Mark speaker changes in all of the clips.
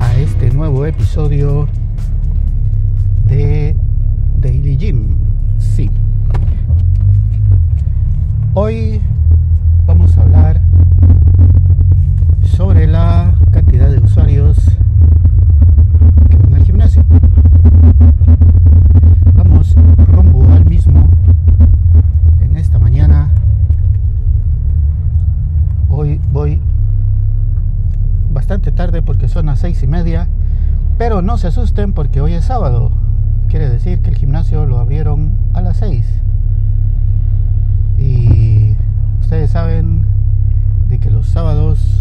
Speaker 1: a este nuevo episodio de Daily Gym. Sí. Hoy porque son las seis y media. Pero no se asusten porque hoy es sábado. Quiere decir que el gimnasio lo abrieron a las seis Y ustedes saben de que los sábados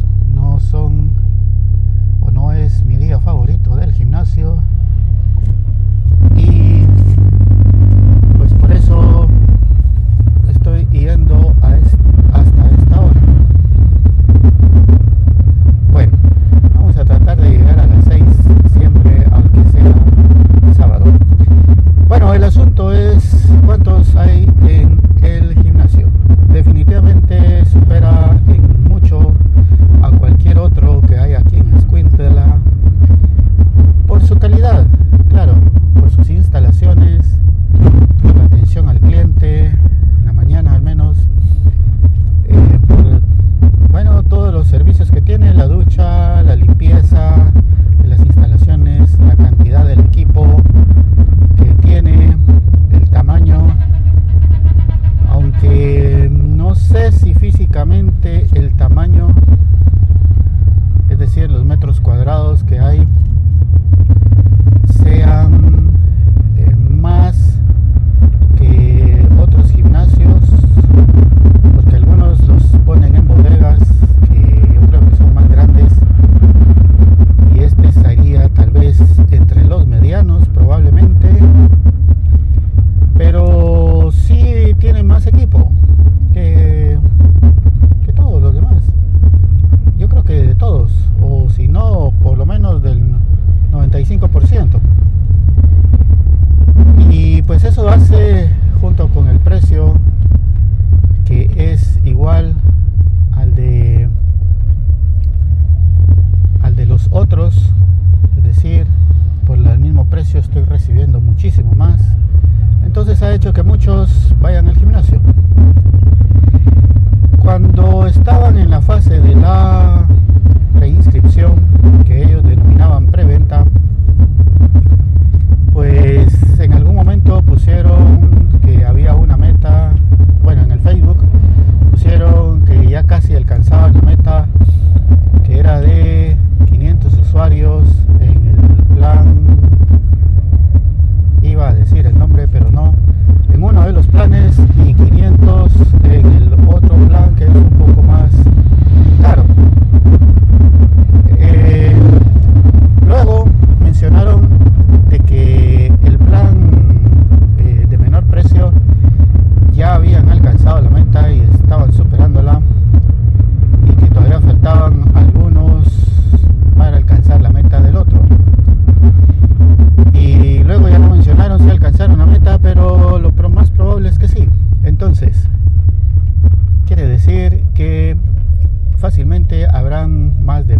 Speaker 1: deportes ha hecho que muchos vayan al gimnasio. Cuando estaban en la fase de la reinscripción, que ellos denominan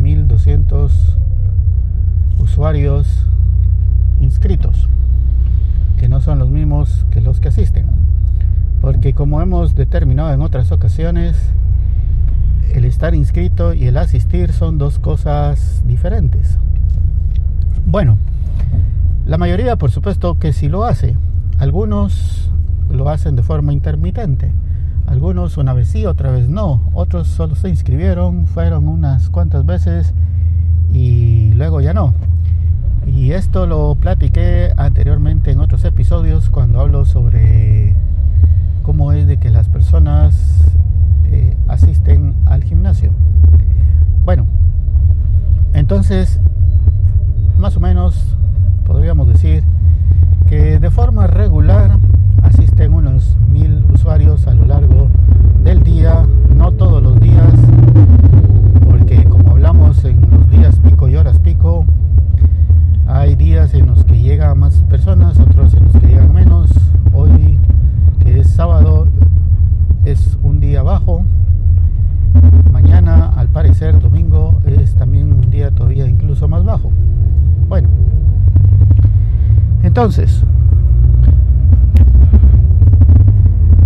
Speaker 1: 12.200 usuarios inscritos, que no son los mismos que los que asisten. Porque como hemos determinado en otras ocasiones, el estar inscrito y el asistir son dos cosas diferentes. Bueno, la mayoría por supuesto que sí lo hace. Algunos lo hacen de forma intermitente. Algunos una vez sí, otra vez no. Otros solo se inscribieron, fueron unas cuantas veces y luego ya no. Y esto lo platiqué anteriormente en otros episodios cuando hablo sobre cómo es de que las personas eh, asisten al gimnasio. Bueno, entonces, más o menos en los que llega a más personas, otros en los que llegan menos. Hoy, que es sábado, es un día bajo. Mañana, al parecer, domingo, es también un día todavía incluso más bajo. Bueno, entonces,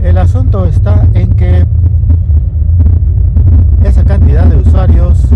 Speaker 1: el asunto está en que esa cantidad de usuarios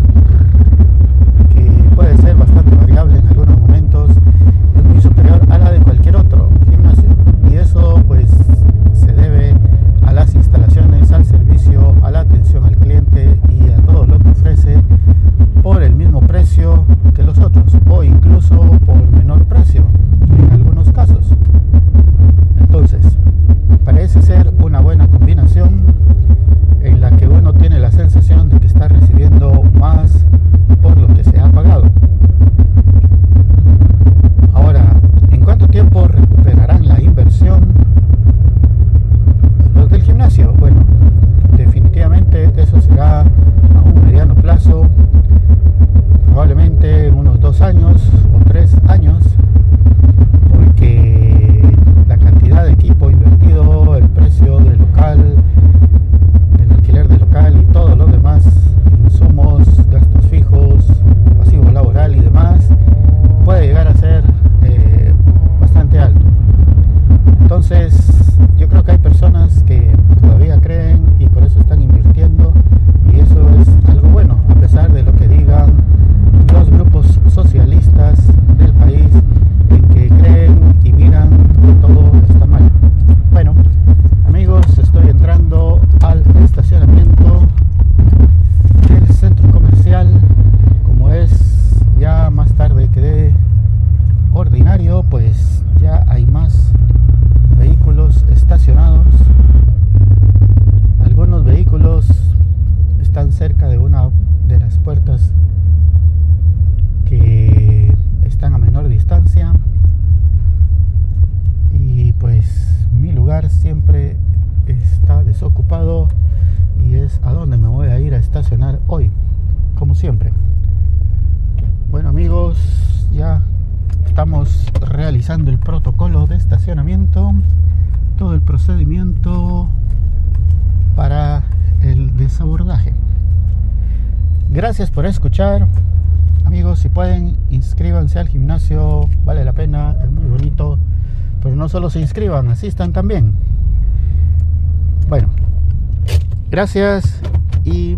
Speaker 1: siempre. Bueno amigos, ya estamos realizando el protocolo de estacionamiento, todo el procedimiento para el desabordaje. Gracias por escuchar. Amigos, si pueden, inscríbanse al gimnasio, vale la pena, es muy bonito. Pero no solo se inscriban, asistan también. Bueno, gracias y